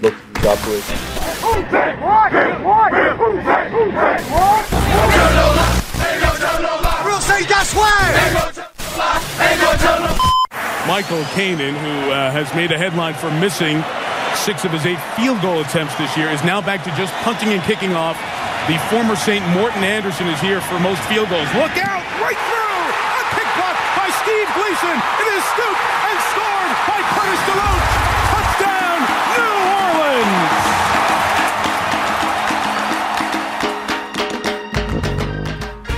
Look, drop it. Michael Kanan, who uh, has made a headline for missing six of his eight field goal attempts this year, is now back to just punting and kicking off. The former St. Morton Anderson is here for most field goals. Look out! Right through! A kick block by Steve Gleason. It is scooped and scored by Curtis DeLoach. Touchdown, New Orleans!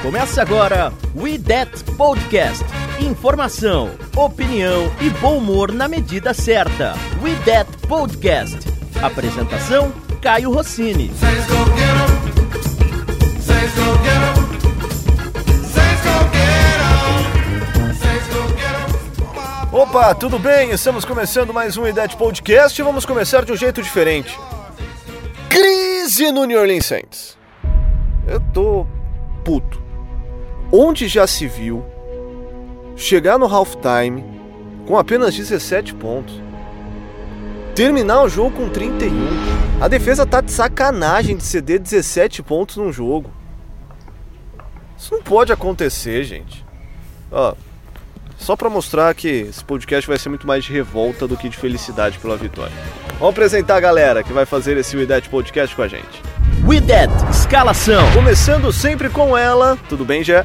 Começa agora We That Podcast. Informação, opinião e bom humor na medida certa. We That Podcast. Apresentação: Caio Rossini. Saints go get 'em. Saints go get 'em. Opa, tudo bem? Estamos começando mais um IDET Podcast e vamos começar de um jeito diferente. Crise no New Orleans Saints. Eu tô puto. Onde já se viu chegar no halftime com apenas 17 pontos, terminar o jogo com 31. A defesa tá de sacanagem de ceder 17 pontos num jogo. Isso não pode acontecer, gente. Ó, só pra mostrar que esse podcast vai ser muito mais de revolta do que de felicidade pela vitória. Vamos apresentar a galera que vai fazer esse Widet Podcast com a gente. We That Escalação. Começando sempre com ela. Tudo bem, Jé?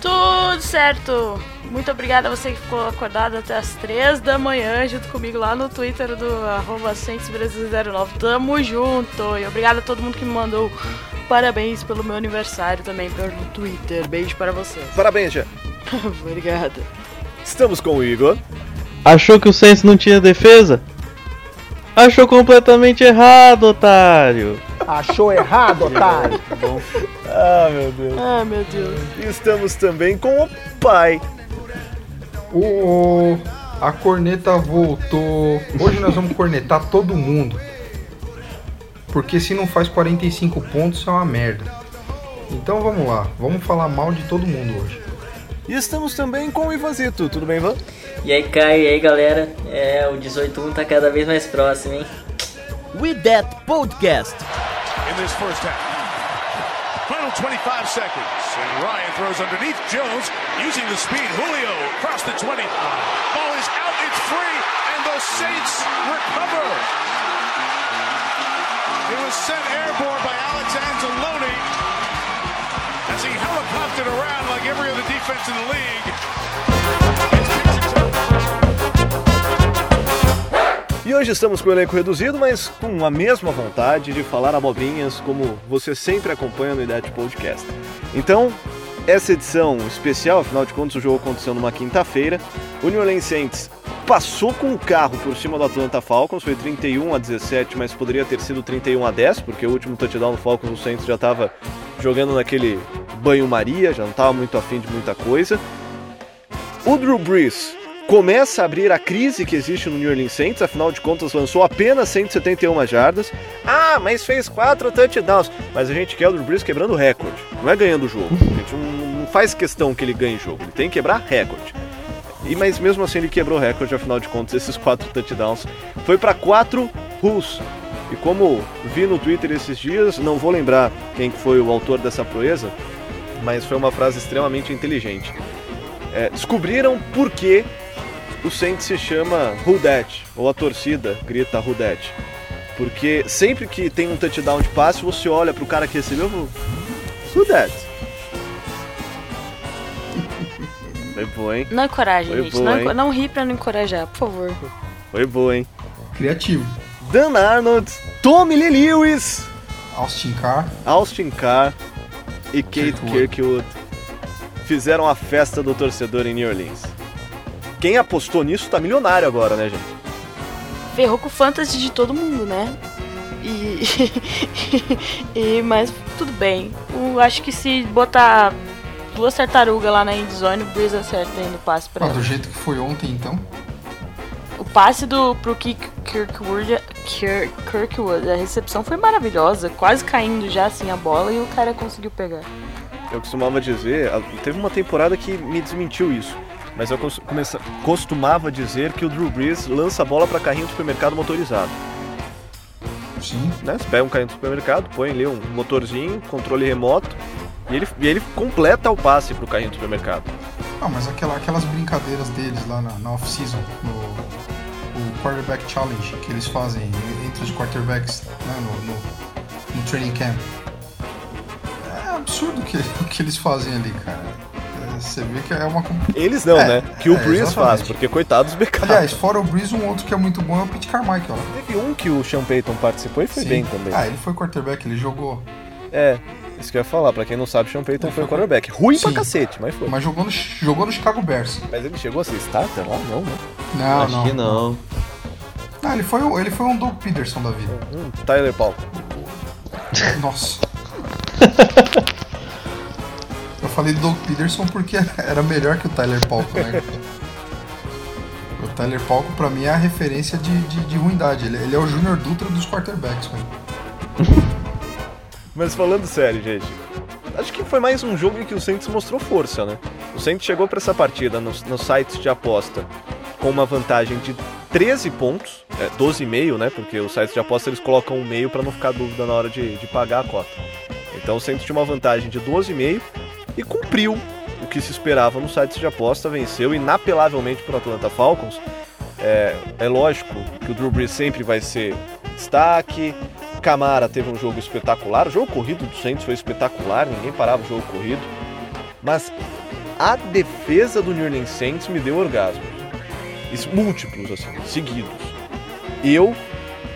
Tudo certo! Muito obrigada a você que ficou acordado até as 3 da manhã junto comigo lá no Twitter do arroba Brasil09. Tamo junto! E obrigado a todo mundo que me mandou parabéns pelo meu aniversário também pelo Twitter. Beijo para vocês. Parabéns, Jé. obrigada. Estamos com o Igor. Achou que o Saints não tinha defesa? Achou completamente errado, otário. Achou errado, otário. Ah, meu Deus. Ah, meu Deus. E estamos também com o pai. Ô, a corneta voltou. Hoje nós vamos cornetar todo mundo. Porque se não faz 45 pontos é uma merda. Então vamos lá, vamos falar mal de todo mundo hoje. E estamos também com o Ivanzito. Tudo bem, Ivan? E aí, Caio, e aí, galera? É, o 18-1 tá cada vez mais próximo, hein? We That Podcast. in this first half. Final 25 seconds. And Ryan throws underneath Jones using the speed. Julio across the 20. Ball is out. It's free. And the Saints recover. It was sent airborne by Alex Anzalone defense in the league. E hoje estamos com o elenco reduzido, mas com a mesma vontade de falar abobrinhas como você sempre acompanha no IDET Podcast. Então, essa edição especial, afinal de contas o jogo aconteceu numa quinta-feira, o New Orleans Saints passou com o carro por cima do Atlanta Falcons, foi 31 a 17, mas poderia ter sido 31 a 10, porque o último touchdown do Falcons o Saints já estava jogando naquele banho-maria, já não estava muito afim de muita coisa. O Drew Brees começa a abrir a crise que existe no New Orleans Saints, afinal de contas lançou apenas 171 jardas. Ah, mas fez quatro touchdowns. Mas a gente quer o Drew Brees quebrando recorde, não é ganhando o jogo. A gente não, faz questão que ele ganhe jogo, ele tem que quebrar recorde. E mas mesmo assim ele quebrou recorde, afinal de contas esses quatro touchdowns foi para quatro Bulls. E como vi no Twitter esses dias, não vou lembrar quem que foi o autor dessa proeza, mas foi uma frase extremamente inteligente. É, descobriram por que o Saints se chama Dat, ou a torcida grita Who Dat. Porque sempre que tem um touchdown de passe, você olha pro cara que recebeu e Dat? Foi boa, hein? Não encoraje, Foi gente. boa, não, hein? enco- não ri pra não encorajar, por favor. Foi boa, hein? Criativo. Dan Arnold, Tommy Lee Lewis, Austin Carr. Austin Carr e Kate Kirkwood. Fizeram a festa do torcedor em New Orleans. Quem apostou nisso tá milionário agora, né, gente? Ferrou com o fantasy de todo mundo, né? E. e mas tudo bem. Eu acho que se botar duas tartarugas lá na endzone, o Breeze acerta ainda o passe pra Ah, ela. do jeito que foi ontem, então. O passe do, pro Kick Kirkwood, Kirk, Kirkwood, a recepção foi maravilhosa, quase caindo já assim a bola e o cara conseguiu pegar. Eu costumava dizer, a- teve uma temporada que me desmentiu isso. mas eu costumava dizer que o Drew Brees lança a bola para carrinho de supermercado motorizado. Sim. Né? Você pega um carrinho de supermercado, põe ali um motorzinho, controle remoto, e ele, e ele completa o passe pro carrinho de supermercado. Ah, mas aquela, aquelas brincadeiras deles lá na, na off-season, no Quarterback Challenge que eles fazem entre os quarterbacks né, no, no, no training camp. É absurdo o que, o que eles fazem ali, cara. É, Você vê que é uma. Eles não, É, né? Que o é, Brees faz, exatamente. porque coitados dos backups. Aliás, fora o Breeze, um outro que é muito bom é o Pete Carmichael. Teve um que o Sean Payton participou e foi Sim. bem também. Ah, ele foi quarterback, ele jogou. É, isso que eu ia falar. Pra quem não sabe, Sean Payton foi um quarterback. Ruim pra Sim. cacete, mas foi. Mas jogou no, jogou no Chicago Bears. Mas ele chegou a ser starter lá? Não, né? Não, Acho não. que não. Ah, ele foi, ele foi um Doug Peterson da vida. Hum, Tyler Paul. Nossa. Eu falei Doug Peterson porque era melhor que o Tyler Palco, né? O Tyler Palco pra mim é a referência de, de, de ruindade. Ele, ele é o Júnior Dutra dos quarterbacks, velho. Mas falando sério, gente, acho que foi mais um jogo em que o Saints mostrou força, né? O Saints chegou pra essa partida nos, nos sites de aposta com uma vantagem de 13 pontos, é, 12,5, né? Porque os sites de aposta eles colocam um meio pra não ficar dúvida na hora de, de pagar a cota. Então o Saints tinha uma vantagem de 12,5 e cumpriu o que se esperava nos sites de aposta, venceu inapelavelmente por Atlanta Falcons. É, é lógico que o Drew Brees sempre vai ser destaque. Camara teve um jogo espetacular. O jogo corrido do Saints foi espetacular, ninguém parava o jogo corrido. Mas a defesa do New Orleans Saints me deu orgasmo. Isso, múltiplos, assim, seguidos. Eu,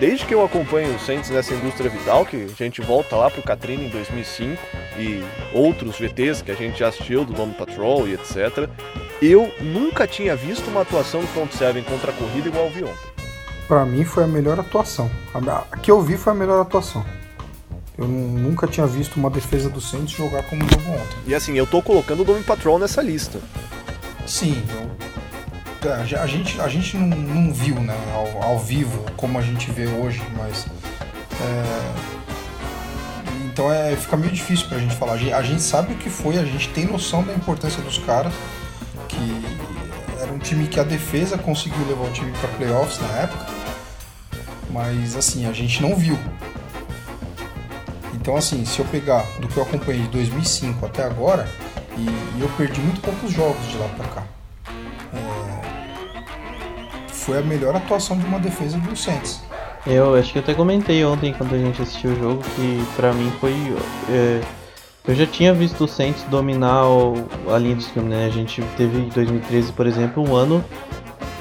desde que eu acompanho o Saints nessa indústria vital, que a gente volta lá pro Katrina em 2005 e outros VTs que a gente já assistiu, do Dome Patrol e etc., eu nunca tinha visto uma atuação do front seven contra a corrida igual vi ontem. Pra mim foi a melhor atuação. A, que eu vi foi a melhor atuação. Eu nu- nunca tinha visto uma defesa do Saints jogar como jogou ontem. E assim, eu tô colocando o Dome Patrol nessa lista. Sim, eu- a, a gente, a gente não, não viu né, ao, ao vivo como a gente vê hoje, mas. é, então é, fica meio difícil pra gente falar. A gente, a gente sabe o que foi, a gente tem noção da importância dos caras, time que a defesa conseguiu levar o time pra playoffs na época, mas assim, a gente não viu. Então, assim, se eu pegar do que eu acompanhei de 2005 até agora, e, e eu perdi muito poucos jogos de lá pra cá, é, foi a melhor atuação de uma defesa do Saints. Eu acho que até comentei ontem quando a gente assistiu o jogo que pra mim foi. é, eu já tinha visto o Saints dominar o- a linha de scrimmage, né? A gente teve em 2013, por exemplo, um ano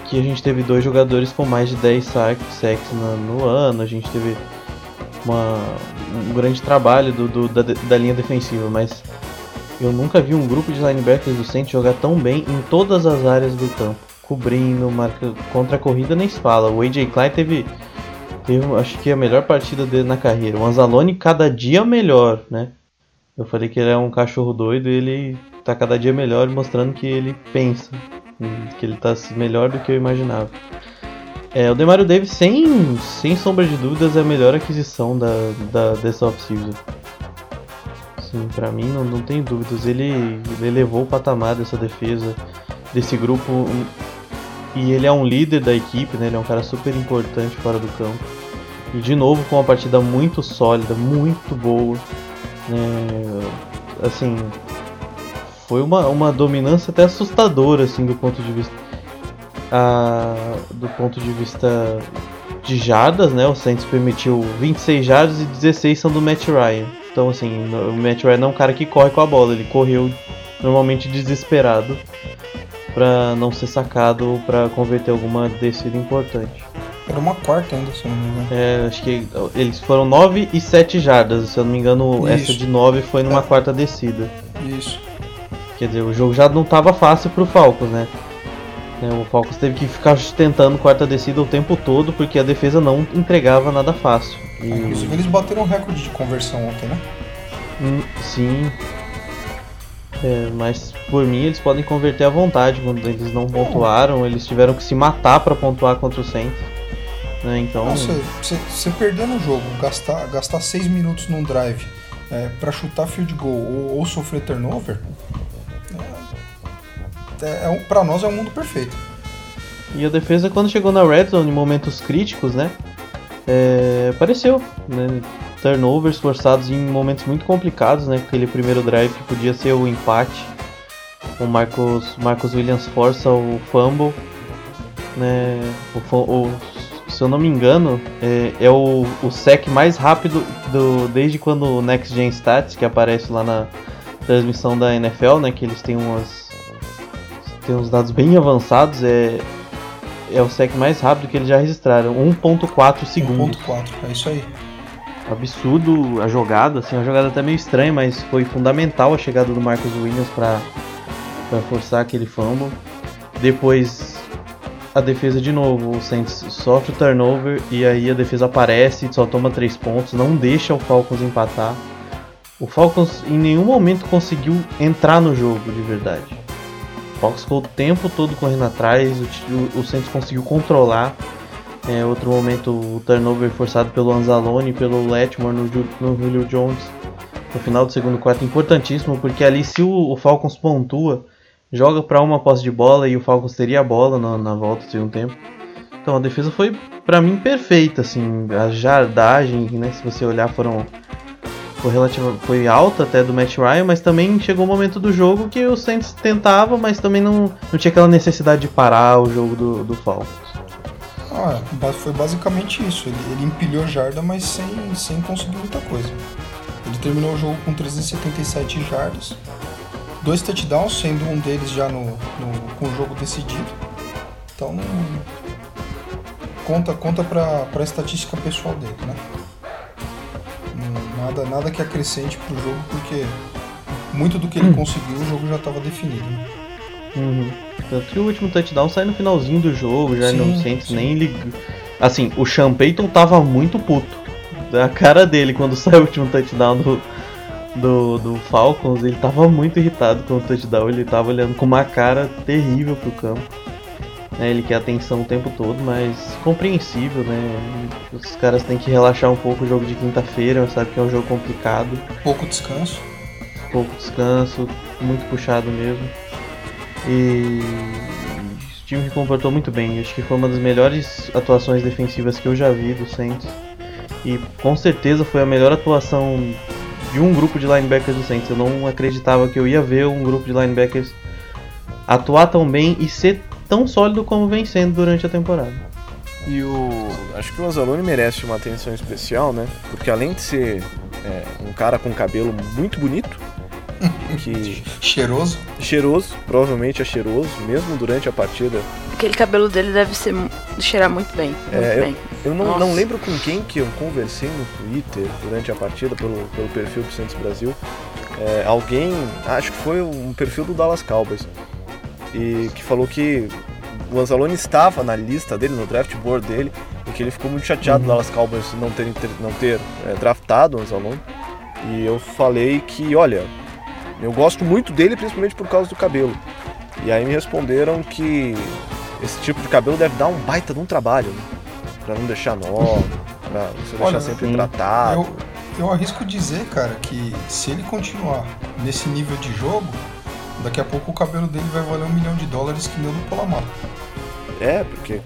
que a gente teve dois jogadores com mais de 10 sacks, no, no ano, a gente teve uma, um grande trabalho do, do- da, da linha defensiva, mas eu nunca vi um grupo de linebackers do Saints jogar tão bem em todas as áreas do campo. Cobrindo, marca, contra a corrida nem se fala. O AJ Klein teve, teve, acho que a melhor partida dele na carreira. O Anzalone cada dia melhor, né? Eu falei que ele é um cachorro doido e ele tá cada dia melhor, mostrando que ele pensa, hum, que ele tá melhor do que eu imaginava. É, o Demario Davis, sem, sem sombra de dúvidas, é a melhor aquisição da, da, dessa off-season. Sim, pra mim não, não tem dúvidas. Ele, ele elevou o patamar dessa defesa, desse grupo. um, E ele é um líder da equipe, né? Ele é um cara super importante fora do campo. E de novo com uma partida muito sólida, muito boa. Né? Assim, foi uma, uma dominância até assustadora, assim, do ponto de vista. ah, do ponto de vista de jardas, né? O Saints permitiu 26 jardas e 16 são do Matt Ryan. Então, assim, o Matt Ryan não é um cara que corre com a bola, ele correu normalmente desesperado pra não ser sacado ou pra converter alguma descida importante. Era uma quarta ainda, se eu não me engano. É, acho que eles foram 9 e 7 jardas, se eu não me engano, essa Isso. de 9 foi numa É. quarta descida. Isso. Quer dizer, o jogo já não tava fácil pro Falcons, né? É, O Falcons teve que ficar tentando quarta descida o tempo todo porque a defesa não entregava nada fácil. E- Inclusive eles bateram um recorde de conversão ontem, né? Hum, sim. É, mas por mim eles podem converter à vontade quando eles não pontuaram, eles tiveram que se matar pra pontuar contra o Saints. Né? Então, Você perder no jogo, gastar, gastar seis minutos num drive é, para chutar field goal ou, ou sofrer turnover, é, é um, pra nós é um mundo perfeito. E a defesa, quando chegou na red zone, em momentos críticos, né? É, apareceu, né? Turnovers forçados em momentos muito complicados, né? Aquele primeiro drive que podia ser o empate. O Marcos, Marcos Williams força o fumble, né? O, o- eu não me engano, é, é o, o sec mais rápido do, desde quando o Next Gen Stats, que aparece lá na transmissão da NFL, né? Que eles têm umas tem uns dados bem avançados, é é o sec mais rápido que eles já registraram, 1.4 segundos. 1.4, é isso aí. Absurdo a jogada, assim, uma jogada até meio estranha, mas foi fundamental a chegada do Marcus Williams para para forçar aquele fumble. Depois a defesa de novo, o Saints sofre o turnover e aí a defesa aparece, só toma 3 pontos, não deixa o Falcons empatar. O Falcons em nenhum momento conseguiu entrar no jogo de verdade. O Falcons ficou o tempo todo correndo atrás, o, o, Saints conseguiu controlar. É, outro momento, o turnover forçado pelo Anzalone pelo Letmore no, no Julio Jones no final do segundo quarto, importantíssimo, porque ali se o, o Falcons pontua, joga para uma posse de bola e o Falcons teria a bola na, na volta do segundo tempo. Então a defesa foi, para mim, perfeita, assim, a jardagem, né, se você olhar, foram foi relativa, foi alta até do Matt Ryan, mas também chegou um momento do jogo que o Saints tentava, mas também não, não tinha aquela necessidade de parar o jogo do, do Falcons. Ah, foi basicamente isso. Ele, ele empilhou jarda, mas sem, sem conseguir muita coisa. Ele terminou o jogo com 377 jardas, dois touchdowns, sendo um deles já no, no- com o jogo decidido. Então não. Conta, conta pra, pra estatística pessoal dele, né? Não- Nada, nada que acrescente pro jogo, porque muito do que ele conseguiu o jogo já estava definido. né? Uhum. Tanto que o último touchdown sai no finalzinho do jogo, já Sim, Saints sim. nem ligou. Assim, o Sean Payton tava muito puto. A cara dele quando saiu o último touchdown do, do, do Falcons, ele tava muito irritado com o touchdown, ele tava olhando com uma cara terrível pro campo. né, ele quer atenção o tempo todo, mas compreensível, né? Os caras têm que relaxar um pouco o jogo de quinta-feira, sabe que é um jogo complicado Pouco descanso. pouco descanso, muito puxado mesmo. E o time se comportou muito bem. Acho que foi uma das melhores atuações defensivas que eu já vi do Saints. E com certeza foi a melhor atuação de um grupo de linebackers do Saints. Eu não acreditava que eu ia ver um grupo de linebackers atuar tão bem e ser tão sólido como vem sendo durante a temporada. E o. Acho que o Anzalone merece uma atenção especial, né? Porque além de ser é, um cara com cabelo muito bonito, que Cheiroso. cheiroso, provavelmente é cheiroso, mesmo durante a partida. Aquele cabelo dele deve ser cheirar muito bem. Muito É, bem. Eu não, Nossa. não lembro com quem que eu conversei no Twitter durante a partida, pelo, pelo perfil do Santos Brasil. É, alguém, acho que foi um perfil do Dallas Cowboys, e que falou que o Anzalone estava na lista dele, no draft board dele, e que ele ficou muito chateado do Dallas Cowboys não ter, não ter é, draftado o Anzalone. E eu falei que, olha, eu gosto muito dele, principalmente por causa do cabelo. E aí me responderam que esse tipo de cabelo deve dar um baita de um trabalho, né? Pra não deixar nó, pra você deixar Olha, sempre sim. hidratado. Eu, eu arrisco dizer, cara, que se ele continuar nesse nível de jogo, daqui a pouco o cabelo dele vai valer um milhão de dólares que nem o do Polamar. É, porque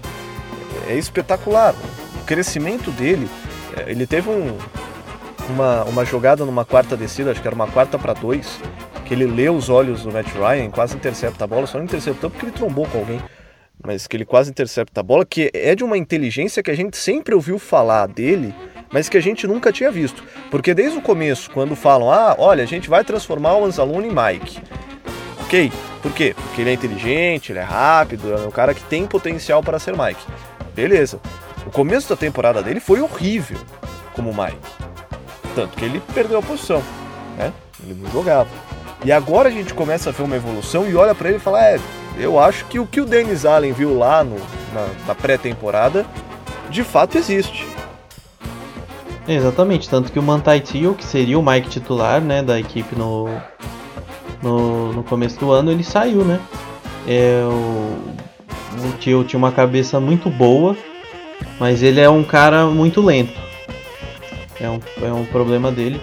é espetacular. O crescimento dele, é, ele teve um, uma, uma jogada numa quarta descida, acho que era uma quarta para dois, que ele leu os olhos do Matt Ryan, quase intercepta a bola, só não interceptou porque ele trombou com alguém, mas que ele quase intercepta a bola, que é de uma inteligência que a gente sempre ouviu falar dele, mas que a gente nunca tinha visto. Porque desde o começo, quando falam, ah, olha, a gente vai transformar o Anzalone em Mike. Ok, por quê? Porque ele é inteligente, ele é rápido, é um cara que tem potencial para ser Mike. Beleza. O começo da temporada dele foi horrível como Mike. Tanto que ele perdeu a posição, né? Ele não jogava. E agora a gente começa a ver uma evolução e olha para ele e fala: é, eu acho que o que o Dennis Allen viu lá no, na, na pré-temporada de fato existe. Exatamente, tanto que o Mantai Teal, que seria o Mike titular, né, da equipe no, no, no começo do ano, ele saiu, né? É, o, o tinha uma cabeça muito boa, mas ele é um cara muito lento. É um, é um problema dele.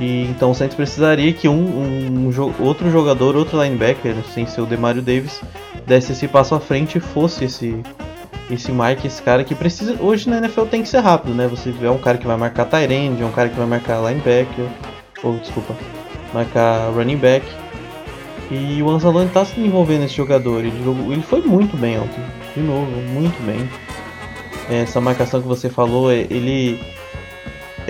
E então o Saints precisaria que um, um jo- outro jogador, outro linebacker, sem ser o Demario Davis, desse esse passo à frente e fosse esse esse Mike, esse cara que precisa. Hoje na NFL tem que ser rápido, né? Você é um cara que vai marcar tight end, é um cara que vai marcar linebacker, ou desculpa, marcar running back. E o Anzalone tá se envolvendo nesse jogador. Ele, jogou, ele foi muito bem ontem. De novo, muito bem. Essa marcação que você falou, ele.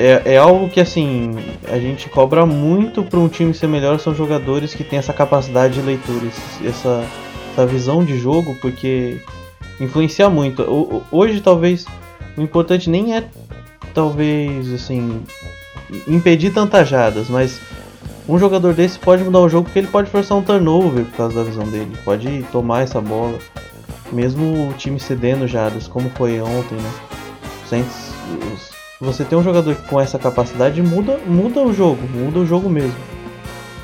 É, é algo que assim. A gente cobra muito para um time ser melhor. São jogadores que têm essa capacidade de leitura, essa, essa visão de jogo, porque influencia muito. O- Hoje, talvez, o importante nem é, talvez, assim, impedir tantas jadas, mas um jogador desse pode mudar o jogo porque ele pode forçar um turnover por causa da visão dele, pode tomar essa bola, mesmo o time cedendo jadas, como foi ontem, né? Saints, os- você tem um jogador com essa capacidade muda, muda o jogo, muda o jogo mesmo.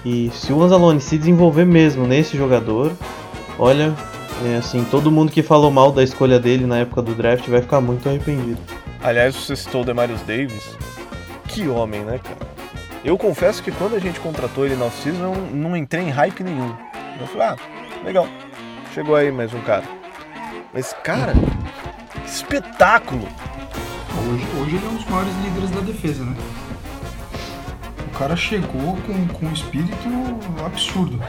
E se o Anzalone se desenvolver mesmo nesse jogador, olha, é assim, todo mundo que falou mal da escolha dele na época do draft vai ficar muito arrependido. Aliás, você citou o Demarius Davis. Que homem, né, cara? Eu confesso que quando a gente contratou ele na off-season, eu não, entrei em hype nenhum. Eu falei, ah, legal. Chegou aí mais um cara. Mas, cara, que espetáculo! Hoje, hoje ele é um dos maiores líderes da defesa, né? O cara chegou com, com um espírito absurdo.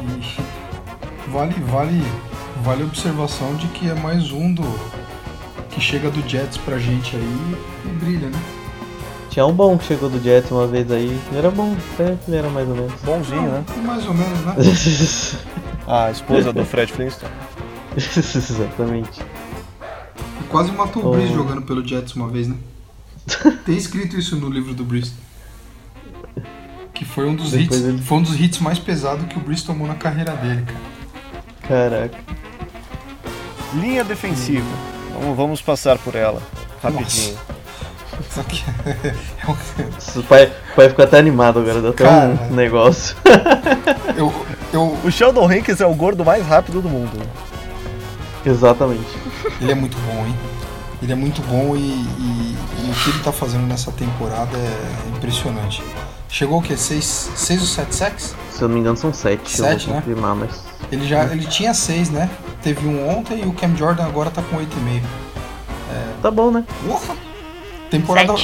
E vale, vale, vale a observação de que é mais um do que chega do Jets pra gente aí e brilha, né? Tinha um bom que chegou do Jets uma vez aí, ele era bom, até que ele era mais ou menos. Bonzinho, né? Mais ou menos, né? A esposa do Fred Flintstone. Exatamente. Quase matou o. Breeze jogando pelo Jets uma vez, né? Tem escrito isso no livro do Breeze. Que foi um dos Depois hits, ele- foi um dos hits mais pesados que o Breeze tomou na carreira dele, cara. Caraca. Linha defensiva. Vamos, vamos passar por ela. Rapidinho. Isso aqui é um- O pai, o pai ficou até animado agora, deu até Cara. um negócio. eu, eu, O Sheldon Hankins é o gordo mais rápido do mundo. Exatamente. Ele é muito bom, hein? Ele é muito bom e, e- e o que ele tá fazendo nessa temporada é impressionante. Chegou o quê? 6 seis ou 7 sacks? Se eu não me engano são sete, eu Sete, vou né? confirmar, mas. Ele já ele tinha 6, né? Teve um ontem e o Cam Jordan agora tá com 8,5. Tá bom, né? Porra! Temporada,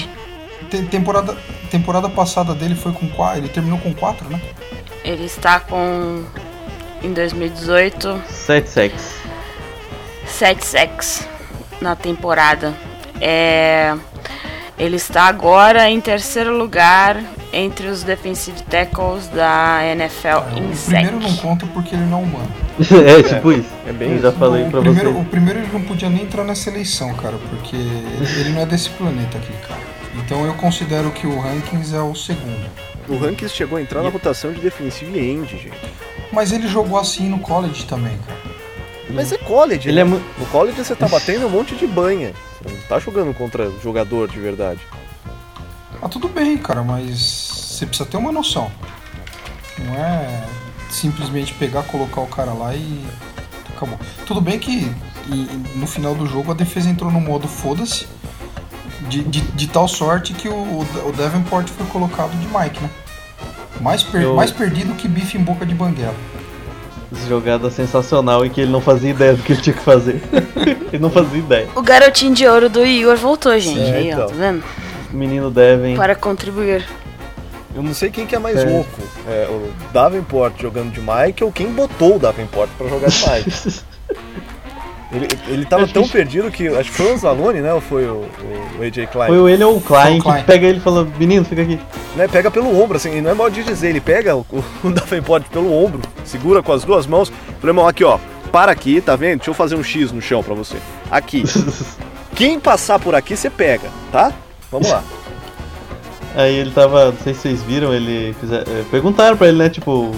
temporada, temporada passada dele foi com 4, ele terminou com 4, né? Ele está com. Em 2018, Sete sacks. 7 sacks na temporada. É, ele está agora em terceiro lugar entre os defensive tackles da NFL em o primeiro não conta porque ele não é humano. é, tipo isso. é bem Eu já falei o, pra primeiro, você. o primeiro ele não podia nem entrar nessa eleição, cara, porque ele, ele não é desse planeta aqui, cara. Então eu considero que o Rankings é o segundo. O Hankins chegou a entrar na rotação de defensive end, gente. Mas ele jogou assim no college também, cara. Mas é college, Ele né? é. No college você tá batendo um monte de banha. Você não tá jogando contra jogador de verdade. Ah, tudo bem, cara, mas você precisa ter uma noção. Não é simplesmente pegar, colocar o cara lá e acabou. Tudo bem que no final do jogo a defesa entrou no modo foda-se, de, de, de tal sorte que o, o Davenport foi colocado de Mike, né? Mais, per- Eu- mais perdido que bife em boca de banguela. Jogada sensacional e que ele não fazia ideia do que ele tinha que fazer. ele não fazia ideia. O garotinho de ouro do Igor voltou, gente. É, Aí, ó, então. tá vendo? O menino Devin. Para contribuir. Eu não sei quem que é mais É. louco. É, o Davenport jogando de Mike ou quem botou o Davenport pra jogar de Mike. Ele, ele tava tão perdido que. Acho que foi o Anzalone, né? Ou foi o, o, o AJ Klein? Foi o ele ou o Klein o Klein. que pega ele e fala: Menino, fica aqui. né, pega pelo ombro, assim, e não é mal de dizer, ele pega o, o Davenport pelo ombro, segura com as duas mãos, falou, irmão, aqui ó, para aqui, tá vendo? Deixa eu fazer um X no chão pra você. Aqui. Quem passar por aqui, você pega, tá? Vamos lá. Aí ele tava, não sei se vocês viram, ele fizer, é, perguntaram pra ele, né, tipo,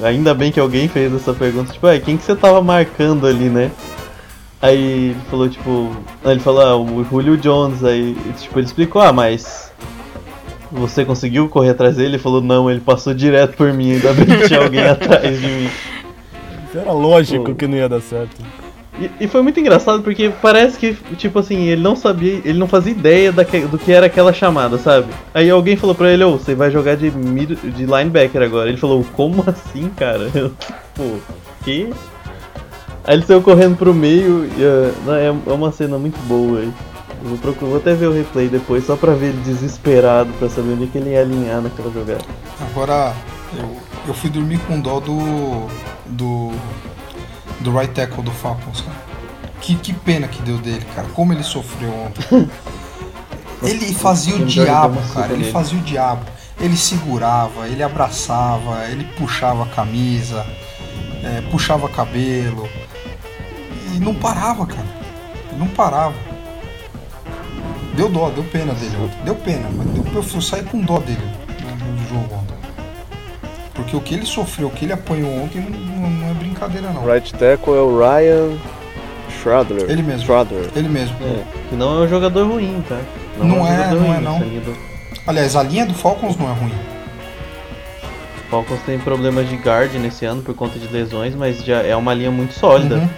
ainda bem que alguém fez essa pergunta, tipo, "Ai, quem que você tava marcando ali, né? Aí ele falou, tipo, aí ele falou, ah, o Julio Jones, aí, tipo, ele explicou, ah, mas você conseguiu correr atrás dele? Ele falou, não, ele passou direto por mim, ainda bem que tinha alguém atrás de mim. Era lógico Pô. que não ia dar certo. E, e foi muito engraçado porque parece que, tipo assim, ele não sabia, ele não fazia ideia da que- do que era aquela chamada, sabe? Aí alguém falou pra ele, ô, você vai jogar de, mid, de linebacker agora. Ele falou, como assim, cara? Eu, Pô, que? Aí ele saiu correndo pro meio e ah, não, é, é uma cena muito boa aí. Eu vou, procurar, vou até ver o replay depois, só pra ver ele desesperado, pra saber onde que ele ia alinhar naquela jogada. Agora, eu, eu fui dormir com dó do. do. do right tackle do Falcons, cara. Que, que pena que deu dele, cara. Como ele sofreu ontem. Ele fazia o diabo, cara. Ele fazia o diabo. Ele segurava, ele abraçava, ele puxava a camisa, é, puxava cabelo. E não parava, cara. Não parava. Deu dó, deu pena dele. Deu pena, mas deu, eu saí com dó dele no, no jogo ontem. Porque o que ele sofreu, o que ele apanhou ontem não, não- não é brincadeira não. Right tackle é o Ryan Schradler. Ele mesmo. Schradler. Ele mesmo. É, que não é um jogador ruim, tá? Não um é, jogador não é, ruim, não. essa linha do- Aliás, a linha do Falcons não é ruim. Falcons tem problemas de guard nesse ano por conta de lesões, mas já é uma linha muito sólida. Uhum.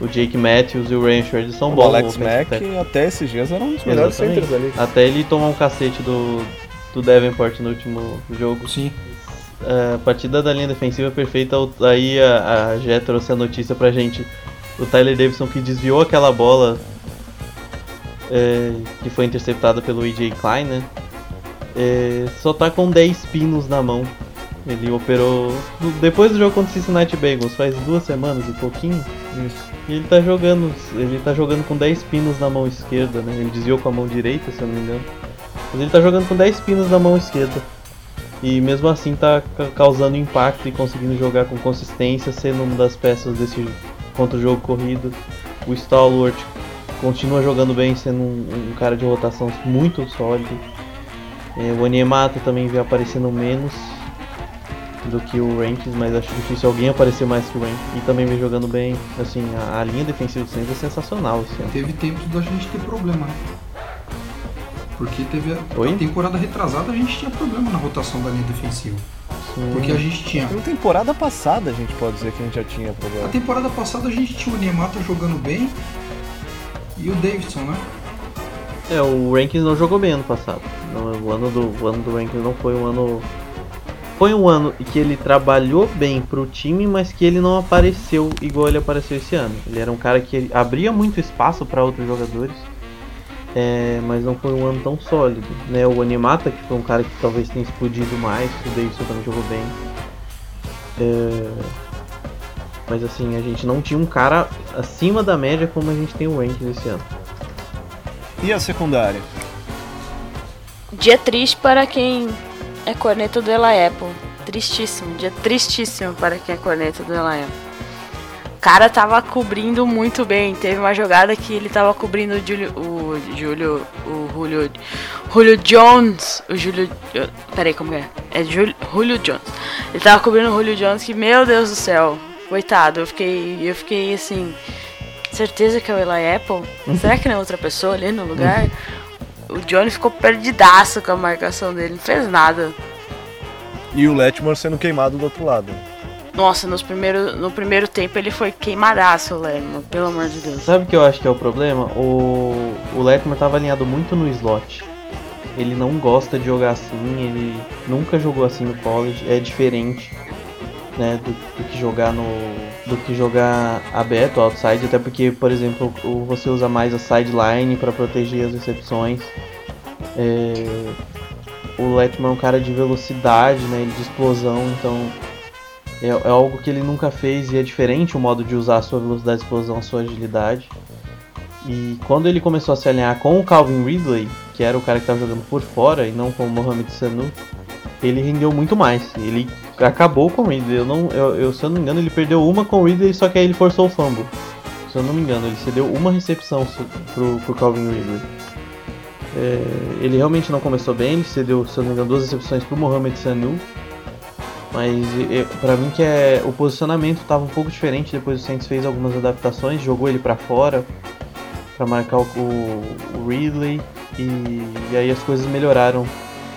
O Jake Matthews e o Ryan Sherd são O bons. Alex offensive Mack até esses dias era um dos melhores Exatamente. centers ali. Até ele tomar um cacete do, do Davenport no último jogo. Sim. A partida da linha defensiva perfeita, o- aí a, a Jé trouxe a notícia pra gente. O Tyler Davidson que desviou aquela bola é, que foi interceptada pelo EJ Klein, né? É, só tá com 10 pinos na mão. Ele operou depois do jogo contra o Cincinnati Bengals, faz duas semanas e pouquinho. Isso. Ele tá jogando, ele tá jogando com 10 pinos na mão esquerda, né? Ele desviou com a mão direita, se eu não me engano. Mas ele tá jogando com 10 pinos na mão esquerda. E mesmo assim tá ca- causando impacto e conseguindo jogar com consistência, sendo uma das peças desse contra o jogo corrido. O Stalwart continua jogando bem, sendo um, um cara de rotação muito sólido. É, o Onyemata também vem aparecendo menos do que o Rankins, mas acho difícil alguém aparecer mais que o Rankins. E também vem jogando bem. Assim, a, a linha defensiva do Saints é sensacional esse ano. Teve tempo da gente ter problema, né? Porque teve a, Oi? a temporada retrasada a gente tinha problema na rotação da linha defensiva. Sim. Porque a gente tinha. Na temporada passada a gente pode dizer que a gente já tinha A problema. temporada passada a gente tinha o Nemata jogando bem e o Davidson, né? É, o Rankins não jogou bem ano passado. Não, O ano do, o ano do Rankins não foi um ano. Foi um ano que ele trabalhou bem pro time, mas que ele não apareceu igual ele apareceu esse ano. Ele era um cara que ele abria muito espaço para outros jogadores, é, mas não foi um ano tão sólido. Né? O Animata, que foi um cara que talvez tenha explodido mais, o Davidson também jogou bem. É, mas assim, a gente não tinha um cara acima da média como a gente tem o Rankins esse ano. E a secundária? Dia triste para quem é corneta do Apple. Tristíssimo, dia tristíssimo para quem é corneta do Ela Apple. O cara tava cobrindo muito bem. Teve uma jogada que ele tava cobrindo o Julio. O Julio. O Julio. Julio Jones. O Julio. Peraí, como é? É Julio, Julio Jones. Ele tava cobrindo o Julio Jones que, meu Deus do céu. Coitado, eu fiquei. Eu fiquei assim. Certeza que é o Eli Apple? Será que não é outra pessoa ali no lugar? O Jones ficou perdidaço com a marcação dele, não fez nada. E o Letmore sendo queimado do outro lado. Nossa, nos primeiro, no primeiro tempo ele foi queimadaço, o Lerman, pelo amor de Deus. Sabe o que eu acho que é o problema? O, o Letmore estava alinhado muito no slot. Ele não gosta de jogar assim, ele nunca jogou assim no college, é diferente né, do, do que jogar no. Do que jogar aberto, outside, até porque, por exemplo, você usa mais a sideline para proteger as recepções. É, o Letmore é um cara de velocidade, né, de explosão, então é, é algo que ele nunca fez e é diferente o modo de usar a sua velocidade, explosão, a sua agilidade. E quando ele começou a se alinhar com o Calvin Ridley, que era o cara que estava jogando por fora e não com o Mohamed Sanu, ele rendeu muito mais. Ele acabou com o Ridley. Eu não, eu, eu, se eu não me engano, ele perdeu uma com o Ridley, só que aí ele forçou o fumble. Se eu não me engano, ele cedeu uma recepção pro, pro Calvin Ridley. É, ele realmente não começou bem, ele cedeu, se eu não me engano, duas recepções pro Mohamed Sanu. Mas pra mim que é o posicionamento estava um pouco diferente depois o Saints fez algumas adaptações, jogou ele pra fora pra marcar o, o Ridley e, e aí as coisas melhoraram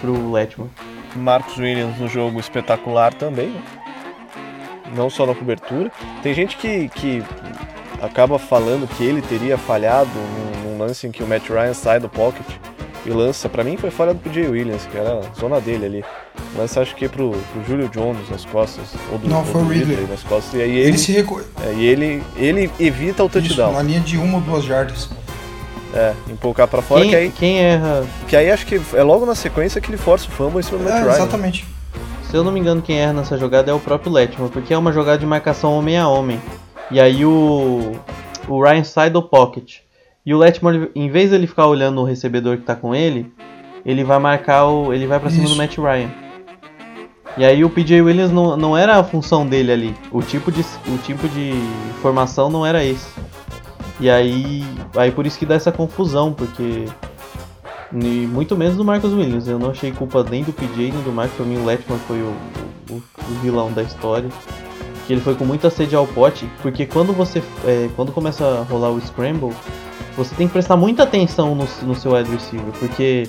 pro Letmore. Marcos Williams no jogo espetacular também, né? Não só na cobertura. Tem gente que, que acaba falando que ele teria falhado num, num lance em que o Matt Ryan sai do pocket e lança. Pra mim foi falha do PJ Williams, que era a zona dele ali. Lança acho que pro, pro Julio Jones nas costas. Ou do, Não, foi o Ridley. nas costas. E aí Ele, ele, se recu... é, e ele, ele evita o Isso, touchdown. na linha de uma ou duas jardas. É, empolgar pra fora, que Quem, aí, quem erra, que aí acho que é logo na sequência que ele força o fumble em cima do Matt É, Ryan. exatamente. se eu não me engano, quem erra nessa jogada é o próprio Letmore, porque é uma jogada de marcação homem a homem. E aí o, o Ryan sai do pocket. E o Letmore, em vez dele ficar olhando o recebedor que tá com ele, ele vai marcar o. ele vai pra cima Isso. do Matt Ryan. E aí o PJ Williams não, não era a função dele ali. O tipo de, o tipo de formação não era esse. E aí, aí por isso que dá essa confusão, porque e muito menos do Marcos Williams. Eu não achei culpa nem do PJ nem do Marcos. Pra mim o Letman foi o, o, o vilão da história. Que ele foi com muita sede ao pote, porque quando você é, quando começa a rolar o scramble, você tem que prestar muita atenção no, no seu wide receiver, porque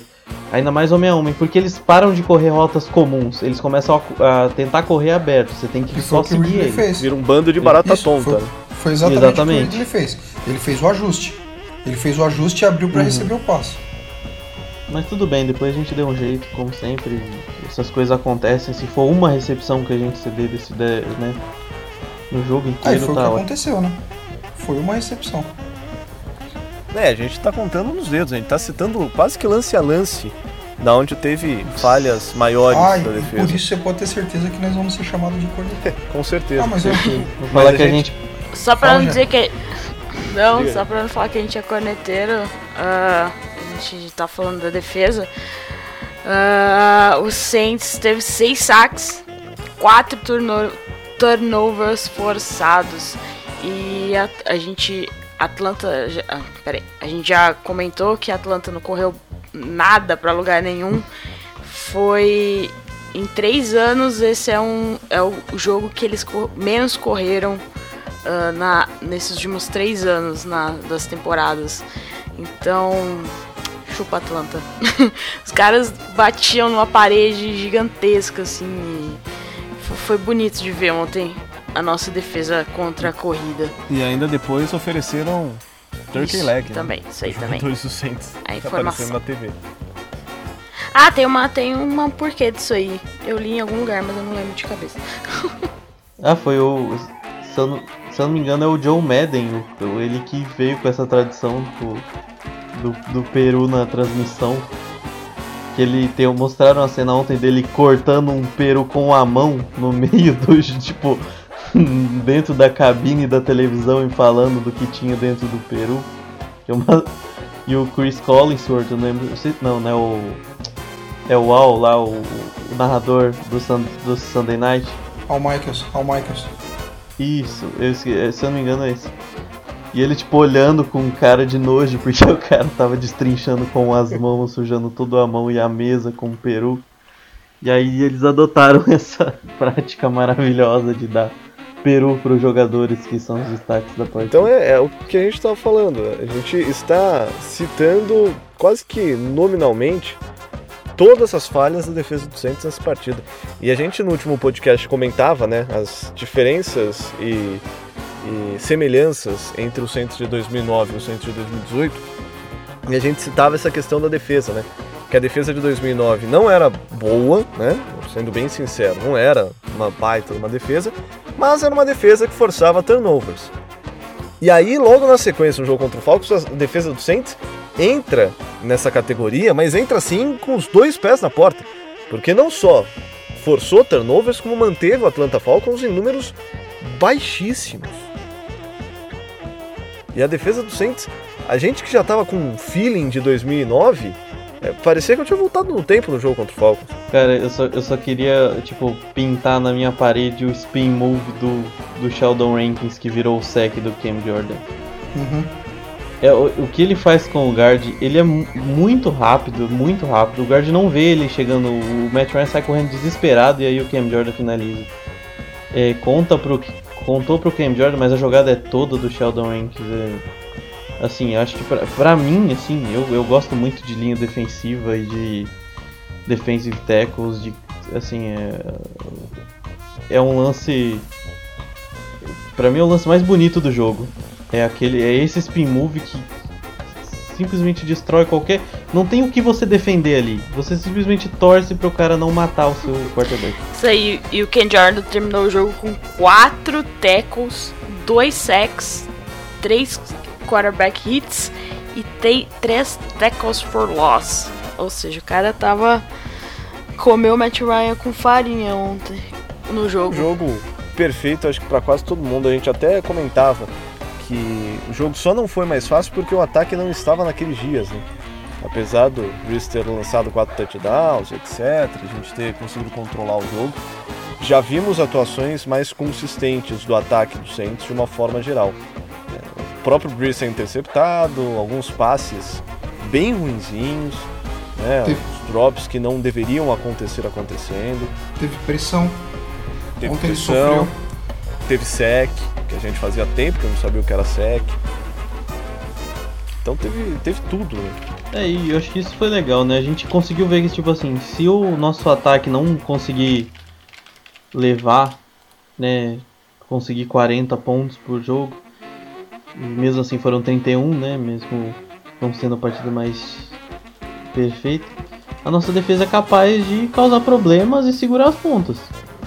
ainda mais homem a homem, porque eles param de correr rotas comuns, eles começam a, a tentar correr aberto. Você tem que foi só seguir ele. fez. Vira um bando de barata Isso, tonta. Foi, foi exatamente, Exatamente. o que ele fez. Ele fez o ajuste. Ele fez o ajuste e abriu Uhum. pra receber o passe. Mas tudo bem, depois a gente deu um jeito, como sempre. Essas coisas acontecem. Se for uma recepção que a gente ceder desse de- né, no jogo Aí inteiro, foi o tá que ótimo. aconteceu, né? Foi uma recepção. É, a gente tá contando nos dedos, a gente tá citando quase que lance a lance, da onde teve falhas maiores Ah, da defesa. por isso você pode ter certeza que nós vamos ser chamados de corneta. Com certeza. Ah, mas eu, Vou falar a que a gente-. Só pra Fala, não já. dizer que. Não, Diga. só pra não falar que a gente é corneteiro, ah, a gente tá falando da defesa. Ah, o Saints teve seis saques, quatro turno- turnovers forçados. E a, a gente. Atlanta. já- Ah, peraí. A gente já comentou que a Atlanta não correu nada pra lugar nenhum. Foi. Em três anos, esse é, um, é o jogo que eles menos correram ah, na, nesses últimos três anos na, das temporadas. Então, chupa Atlanta. Os caras batiam numa parede gigantesca, assim. e fo- Foi bonito de ver ontem a nossa defesa contra a corrida. E ainda depois ofereceram Turkey Isso, Leg. né? Também, isso aí também. Jogadores do Saints. A Tá informação. na TV. Ah, tem uma, tem uma porquê disso aí. Eu li em algum lugar, mas eu não lembro de cabeça. Ah, foi o. Se eu, não, se eu não me engano, é o Joe Madden, o- ele que veio com essa tradição do, do, do Peru na transmissão. Que ele tem, mostraram a cena ontem dele cortando um peru com a mão no meio do. Tipo, dentro da cabine da televisão e falando do que tinha dentro do peru. É uma- e o Chris Collinsworth, eu não lembro. Não, né? O. É o Al lá, o, o narrador do, do Sunday Night. Al Michaels, Al Michaels. Isso, eu esque- se eu não me engano é esse. E ele, tipo, olhando com cara de nojo, porque o cara tava destrinchando com as mãos, sujando tudo a mão e a mesa com o peru. E aí eles adotaram essa prática maravilhosa de dar peru pros jogadores que são os destaques da partida. Então é, é o que a gente estava falando. A gente está citando quase que nominalmente todas as falhas da defesa do Saints nessa partida. E a gente no último podcast comentava né, as diferenças e, e semelhanças entre o Saints de 2009 e o Saints de 2018. E a gente citava essa questão da defesa, né? Que a defesa de 2009 não era boa, né? Sendo bem sincero, não era uma baita uma defesa, mas era uma defesa que forçava turnovers. E aí, logo na sequência, no jogo contra o Falcons, a defesa do Saints entra nessa categoria, mas entra assim com os dois pés na porta. Porque não só forçou turnovers, como manteve o Atlanta Falcons em números baixíssimos. E a defesa do Saints, a gente que já tava com um feeling de 2009, é, parecia que eu tinha voltado no tempo no jogo contra o Falcons. Cara, eu só, eu só queria, tipo, pintar na minha parede o spin move do, do Sheldon Rankins que virou o sec do Cam Jordan. Uhum. É, o, o que ele faz com o guard, ele é mu- muito rápido, muito rápido. O guard não vê ele chegando, o Matt Ryan sai correndo desesperado e aí o Cam Jordan finaliza. É, conta pro, contou pro Cam Jordan, mas a jogada é toda do Sheldon Rankins. é- assim, acho que pra, pra mim, assim, eu, eu gosto muito de linha defensiva e de defensive tackles, de, assim, é, é um lance... Pra mim é o lance mais bonito do jogo. É aquele, é esse spin move que simplesmente destrói qualquer. Não tem o que você defender ali. Você simplesmente torce pro cara não matar o seu quarterback. Isso aí, e o Ken Jordan terminou o jogo com 4 tackles, 2 sacks, 3 quarterback hits e 3 tackles for loss. Ou seja, o cara tava. comeu o Matt Ryan com farinha ontem no jogo. jogo perfeito, acho que para quase todo mundo. A gente até comentava que o jogo só não foi mais fácil porque o ataque não estava naqueles dias, né? Apesar do Breeze ter lançado quatro touchdowns, etc., a gente ter conseguido controlar o jogo, já vimos atuações mais consistentes do ataque do Saints de uma forma geral. É, O próprio Breeze ser interceptado, alguns passes bem ruinzinhos, né? Os drops que não deveriam acontecer acontecendo. Teve pressão. Teve Ontem ele pressão, sofreu. Teve sec, que a gente fazia tempo que eu não sabia o que era sec. Então teve, teve tudo, né? É, e eu acho que isso foi legal, né? A gente conseguiu ver que, tipo assim, se o nosso ataque não conseguir levar, né? Conseguir 40 pontos por jogo, mesmo assim foram 31, né? Mesmo não sendo a partida mais perfeita, a nossa defesa é capaz de causar problemas e segurar as pontas.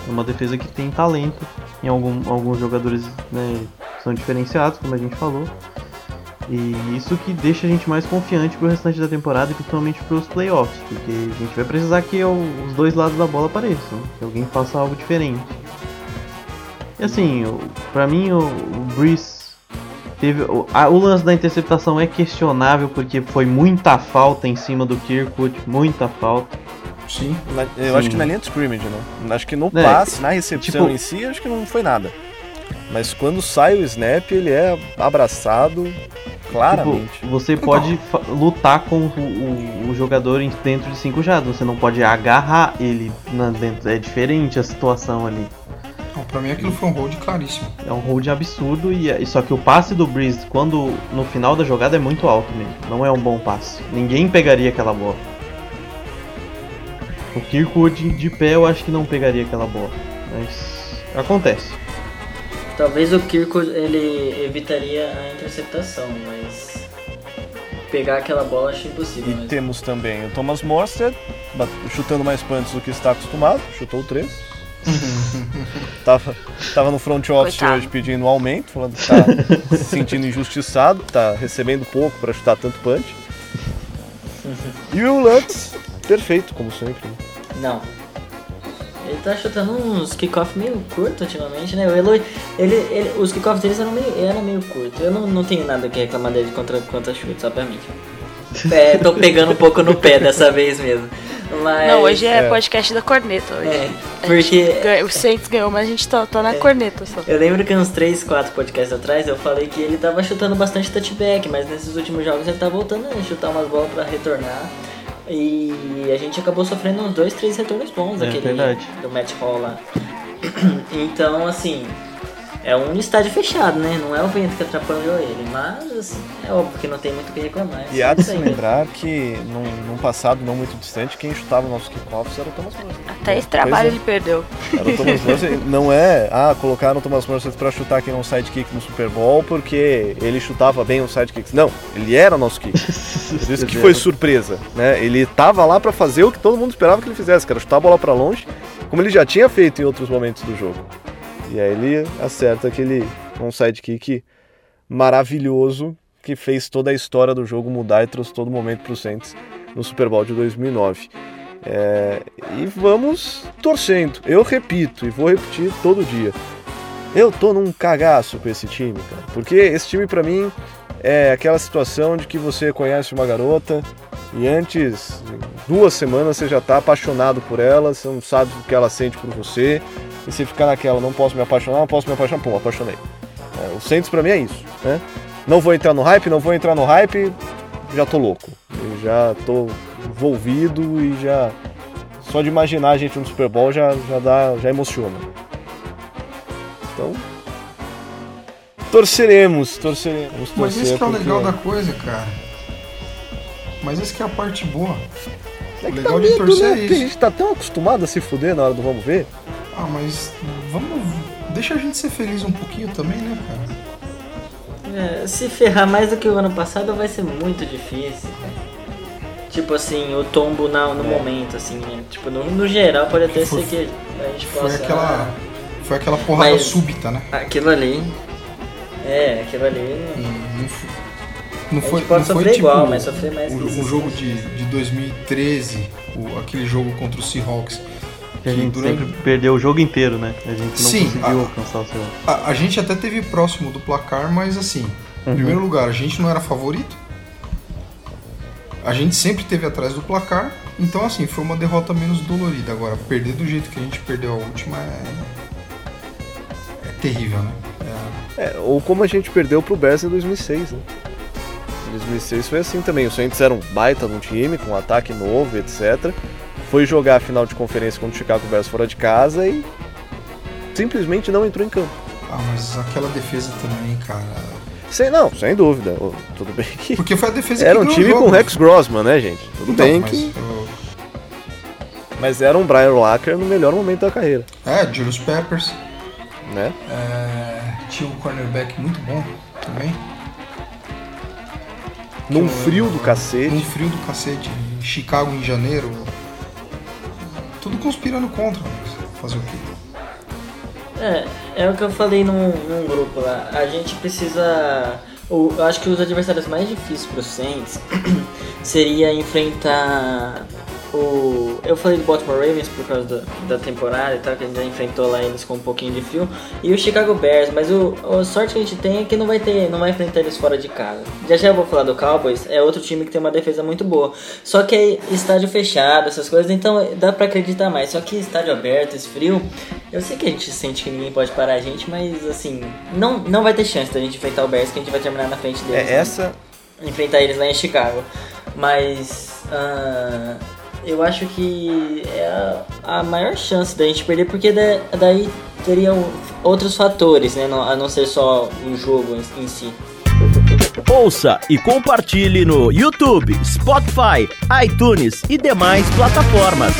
É uma defesa que tem talento em algum, alguns jogadores, né? São diferenciados, como a gente falou. E isso que deixa a gente mais confiante pro restante da temporada e principalmente pros playoffs, porque a gente vai precisar que os dois lados da bola apareçam, que alguém faça algo diferente. E assim, pra mim o, o Breeze teve. O, a- o lance da interceptação é questionável porque foi muita falta em cima do Kirkwood, muita falta. Sim. Na- eu Sim. acho que na linha de scrimmage, né? Acho que no É, passe, na recepção tipo- em si, acho que não foi nada. Mas quando sai o snap, ele é abraçado claramente. Tipo, você pode fa- lutar com o, o- o jogador dentro de 5 jardas, você não pode agarrar ele na, dentro. É diferente a situação ali. Não, pra mim aquilo foi um hold claríssimo. É um hold absurdo e e só que o passe do Breeze quando no final da jogada é muito alto mesmo. Não é um bom passe. Ninguém pegaria aquela bola. O Kirkwood de pé eu acho que não pegaria aquela bola, mas acontece. Talvez o Kirko ele evitaria a interceptação, mas pegar aquela bola acho impossível. E mesmo. temos também o Thomas Morstead, chutando mais punts do que está acostumado, chutou três. tava, tava no front office Coitado. hoje pedindo um aumento, falando que tá se sentindo injustiçado, tá recebendo pouco para chutar tanto punch. E o Lutz, perfeito, como sempre. Não. Ele tá chutando uns kickoff meio curto ultimamente, né? O Eloy, ele, ele, os kickoffs deles eram meio, eram meio curtos. Eu não, não tenho nada que reclamar dele contra, contra chute, só pra mim. É, tô pegando um pouco no pé dessa vez mesmo. Mas, Não, hoje é, é. podcast da corneta. Hoje. É, porque ganha- o Saints ganhou, mas a gente tá, tá na corneta só. eu lembro que uns 3, 4 podcasts atrás eu falei que ele tava chutando bastante touchback, mas nesses últimos jogos ele tá voltando a chutar umas bolas pra retornar. E a gente acabou sofrendo uns dois, três retornos bons É daquele verdade. do Matt Hall lá. Então, assim, é um estádio fechado, né? Não é o vento que atrapalhou ele, mas assim, é óbvio que não tem muito o que reclamar. é E há de se lembrar que num, num passado não muito distante, quem chutava nossos kickoffs era o Thomas Morstead. Até esse trabalho é. ele perdeu. Era o Thomas. Não é, ah, colocaram o Thomas Morstead pra chutar aqui no sidekick no Super Bowl porque ele chutava bem os sidekicks. Não, ele era nosso kick. Por isso que foi surpresa, né? Ele tava lá pra fazer o que todo mundo esperava que ele fizesse, que era chutar a bola pra longe, como ele já tinha feito em outros momentos do jogo. E aí ele acerta aquele um sidekick maravilhoso que fez toda a história do jogo mudar e trouxe todo momento pro Saints no Super Bowl de 2009. É, e vamos torcendo. Eu repito e vou repetir todo dia. Eu tô num cagaço com esse time, cara. Porque esse time pra mim é aquela situação de que você conhece uma garota e antes, em duas semanas, você já tá apaixonado por ela, você não sabe o que ela sente por você, e você fica naquela, não posso me apaixonar, não posso me apaixonar, pô, apaixonei. É, o Saints pra mim é isso, né? Não vou entrar no hype, não vou entrar no hype, já tô louco. Eu já tô envolvido e já. Só de imaginar a gente no Super Bowl já, já dá. já emociona. Então. Torceremos, torceremos. Mas torcer esse que é o legal da coisa, cara. Mas esse que é a parte boa. É que legal de medo, torcer né? é Porque a isso. gente tá tão acostumado a se fuder na hora do vamos ver. Ah, mas vamos. Deixa a gente ser feliz um pouquinho também, né, cara? É, se ferrar mais do que o ano passado vai ser muito difícil. Tipo assim, o tombo na, no momento, assim, né? Tipo, no, no geral pode até Foi- ser que a gente Foi possa. aquela. Foi aquela porrada Mas- súbita, né? Aquilo ali. É, aquilo ali. Não foi, não foi, pode não foi tipo igual, mas sofrer mais o, que o isso, jogo de, de 2013, o- aquele jogo contra o Seahawks. Que a gente durante- sempre perdeu o jogo inteiro, né? A gente não Sim, conseguiu a- alcançar o seu. A, a gente até teve próximo do placar, mas assim, em Uhum. primeiro lugar, a gente não era favorito. A gente sempre teve atrás do placar, então assim, foi uma derrota menos dolorida. Agora, perder do jeito que a gente perdeu a última é. É terrível, né? É- É, ou como a gente perdeu pro Bears em 2006, né? Em 2006 foi assim também. O Saints era um baita de um time, com um ataque novo, etc. Foi jogar a final de conferência contra o Chicago Bears fora de casa e simplesmente não entrou em campo. Ah, mas aquela defesa também, cara. Sem, não, sem dúvida. Tudo bem que. Porque foi a defesa Era que um time o com jogo. Rex Grossman, né, gente? Tudo Então, bem mas, que. uh, Mas era um Brian Lacker no melhor momento da carreira, É, Julius Peppers. né? é, tinha um cornerback muito bom também. Num frio do cacete. Num frio do cacete. Em Chicago em janeiro. Tudo conspirando contra, mas fazer o quê? É, é o que eu falei num, num grupo lá. A gente precisa. o- eu acho que os adversários mais difíceis pro Saints seria enfrentar o. Eu falei do Baltimore Ravens por causa da, da temporada e tal, que a gente já enfrentou lá eles com um pouquinho de frio. E o Chicago Bears, mas o, a sorte que a gente tem é que não vai ter. não vai enfrentar eles fora de casa. Já já eu vou falar do Cowboys, é outro time que tem uma defesa muito boa. Só que é estádio fechado, essas coisas, então dá pra acreditar mais. Só que estádio aberto, esse frio, eu sei que a gente sente que ninguém pode parar a gente, mas assim, não, não vai ter chance da gente enfrentar o Bears, que a gente vai terminar na frente deles. É né? essa. enfrentar eles lá em Chicago. Mas ah, eu acho que é a, a maior chance da gente perder, porque da- daí teriam outros fatores, né? A não ser só o jogo em, em si. Ouça e compartilhe no YouTube, Spotify, iTunes e demais plataformas.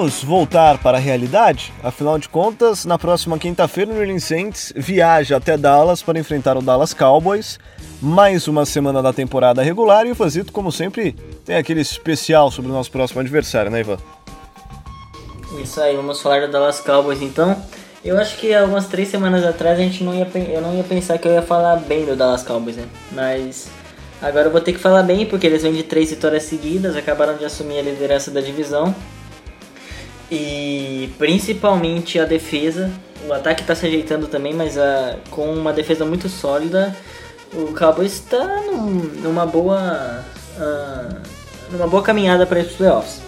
Vamos voltar para a realidade? Afinal de contas, na próxima quinta-feira, o New Orleans Saints viaja até Dallas para enfrentar o Dallas Cowboys. Mais uma semana da temporada regular e o Fazito, como sempre, tem aquele especial sobre o nosso próximo adversário, né, Ivan? Isso aí, vamos falar do Dallas Cowboys então. Eu acho que algumas três semanas atrás a gente não ia, eu não ia pensar que eu ia falar bem do Dallas Cowboys, né? Mas agora eu vou ter que falar bem porque eles vêm de três vitórias seguidas, acabaram de assumir a liderança da divisão. E principalmente a defesa. O ataque está se ajeitando também, mas a, com uma defesa muito sólida, o Cowboys está num- numa boa. ah, numa boa caminhada para os playoffs.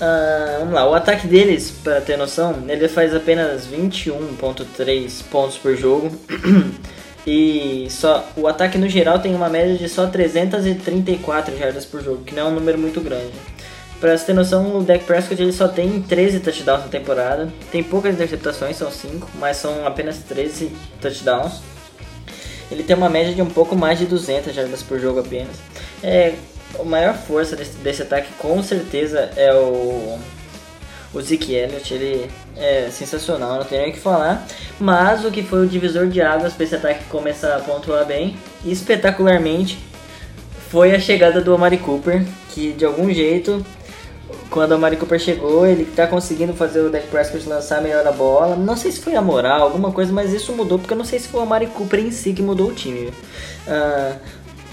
Ah, vamos lá, o ataque deles, para ter noção, ele faz apenas 21.3 pontos por jogo. e só o ataque no geral tem uma média de só 334 jardas por jogo, que não é um número muito grande. Pra você ter noção, o Dak Prescott ele só tem 13 touchdowns na temporada. Tem poucas interceptações, são 5, mas são apenas 13 touchdowns. Ele tem uma média de um pouco mais de 200 jardas por jogo apenas. É, a maior força desse, desse ataque com certeza é o, o Zeke Elliott. Ele é sensacional, não tem nem o que falar. Mas o que foi o divisor de águas para esse ataque começar a pontuar bem, espetacularmente, foi a chegada do Amari Cooper, que de algum jeito, quando o Amari Cooper chegou, ele tá conseguindo fazer o Dak Prescott lançar melhor a bola. Não sei se foi a moral, alguma coisa, mas isso mudou, porque eu não sei se foi o Amari Cooper em si que mudou o time. Ah,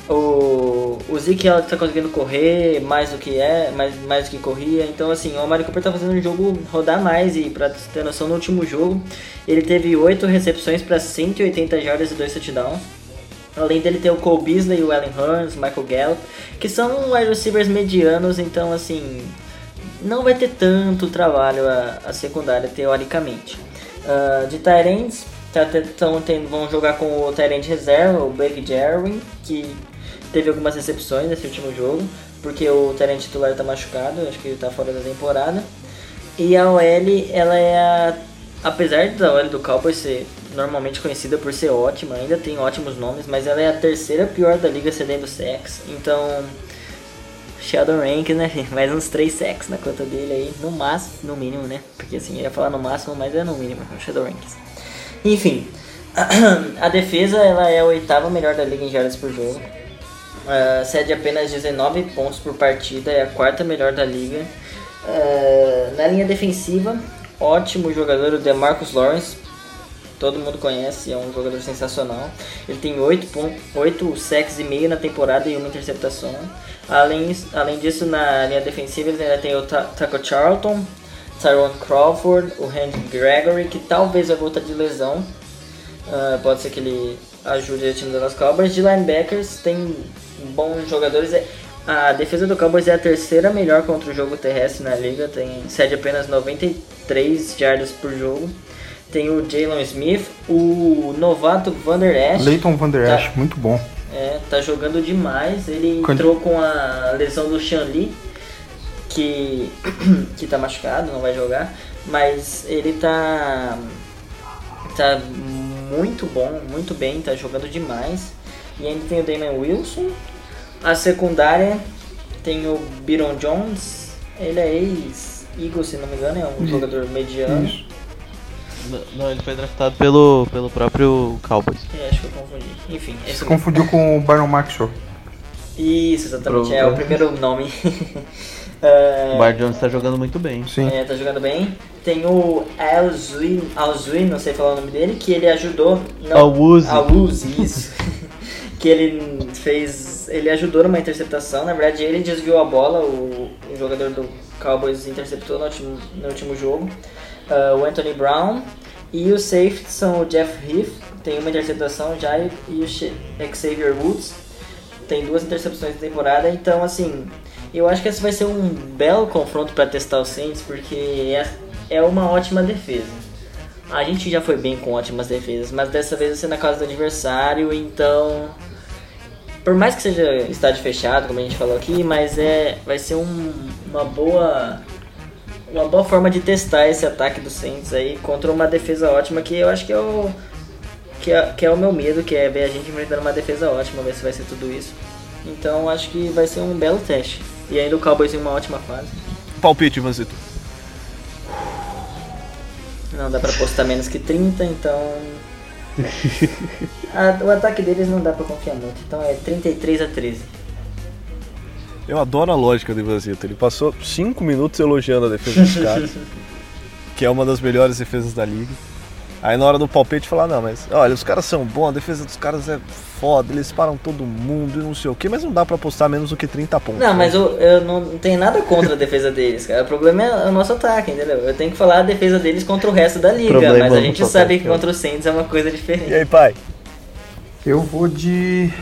o, o Zeke Elliott tá conseguindo correr mais do que é, mais, mais do que corria. Então assim, o Amari Cooper tá fazendo o jogo rodar mais e pra ter noção no último jogo, ele teve 8 recepções para 180 jardas e 2 touchdowns. Além dele ter o Cole Beasley, o Allen Hurns, Michael Gallup, que são wide receivers medianos, então assim, não vai ter tanto trabalho a, a secundária teoricamente. Ah, de Tyrants, tá, tão tendo- vão jogar com o Tyrant reserva, o Blake Jarwin, que teve algumas recepções nesse último jogo, porque o Terence titular tá machucado, acho que ele tá fora da temporada. E a OL, ela é a. Apesar da OL do Cowboys ser normalmente conhecida por ser ótima, ainda tem ótimos nomes, mas ela é a terceira pior da liga cedendo sacks. Então, Sheldon Rank, né? Mais uns 3 sacks na conta dele aí, no máximo, no mínimo, né? Porque assim, ia falar no máximo, mas é no mínimo, o Sheldon Ranks. Enfim, a defesa ela é a oitava melhor da liga em jardas por jogo. Uh, cede apenas 19 pontos por partida, é a quarta melhor da liga. Uh, na linha defensiva, ótimo jogador o DeMarcus Lawrence. Todo mundo conhece, é um jogador sensacional. Ele tem 8, pon- 8 sacks e meio na temporada e uma interceptação. Além, além disso, na linha defensiva, ele ainda tem o Ta- Taco Charlton, Tyrone Crawford, o Randy Gregory, que talvez vai voltar de lesão. Ah, pode ser que ele ajude o time das Cowboys. De linebackers, tem bons jogadores. É- A defesa do Cowboys é a terceira melhor contra o jogo terrestre na liga. Tem, cede apenas 93 jardas por jogo. Tem o Jalen Smith, o novato Vander Esch. Leighton Van Der Tá. Esch, muito bom. É, tá jogando demais. Ele Quando- entrou com a lesão do Lee, que, que tá machucado, não vai jogar. Mas ele tá. tá muito bom, muito bem, tá jogando demais. E ainda tem o Damon Wilson. A secundária tem o Byron Jones. Ele é ex-Eagles, se não me engano, é um Isso. jogador mediano. Isso. Não, ele foi draftado pelo, pelo próprio Cowboys. É, acho que eu confundi. Enfim, esse Se confundiu com o Byron Maxwell. Isso, exatamente, Pro- é o primeiro nome. É, O Bar Jones tá jogando muito bem. Sim. É, tá jogando bem. Tem o Alzuin, Alzuin, não sei falar o nome dele, que ele ajudou. Não, Awuzie. Awuzie, isso. que ele fez. Ele ajudou numa interceptação. Na verdade, ele desviou a bola, o, o jogador do Cowboys interceptou no último, no último jogo. Ah, o Anthony Brown. E os safeties são o Jeff Heath, tem uma interceptação já, e e o Xavier Woods, tem duas intercepções na temporada, então assim, eu acho que esse vai ser um belo confronto para testar o Saints, porque é, é uma ótima defesa. A gente já foi bem com ótimas defesas, mas dessa vez vai ser na casa do adversário, então. Por mais que seja estádio fechado, como a gente falou aqui, mas é vai ser um- uma boa uma boa forma de testar esse ataque do Saints aí contra uma defesa ótima que eu acho que é o que é, que é o meu medo, que é ver a gente enfrentando uma defesa ótima, ver se vai ser tudo isso. Então acho que vai ser um belo teste. E ainda o Cowboys em uma ótima fase. Palpite, Ivanzito. Não dá pra postar menos que 30, então. A- o ataque deles não dá pra confiar muito. Então é 33 a 13. Eu adoro a lógica do Ivanzito. Ele passou 5 minutos elogiando a defesa dos caras, que é uma das melhores defesas da liga. Aí na hora do palpite falar, não, mas olha, os caras são bons, a defesa dos caras é foda, eles param todo mundo e não sei o que, mas não dá pra apostar menos do que 30 pontos. Não, né? mas eu, eu não tenho nada contra a defesa deles, cara. O problema é o nosso ataque, entendeu? Eu tenho que falar a defesa deles contra o resto da liga, Problema mas a no gente sabe ataque, que ó. contra o Saints é uma coisa diferente. E aí, pai? Eu vou de.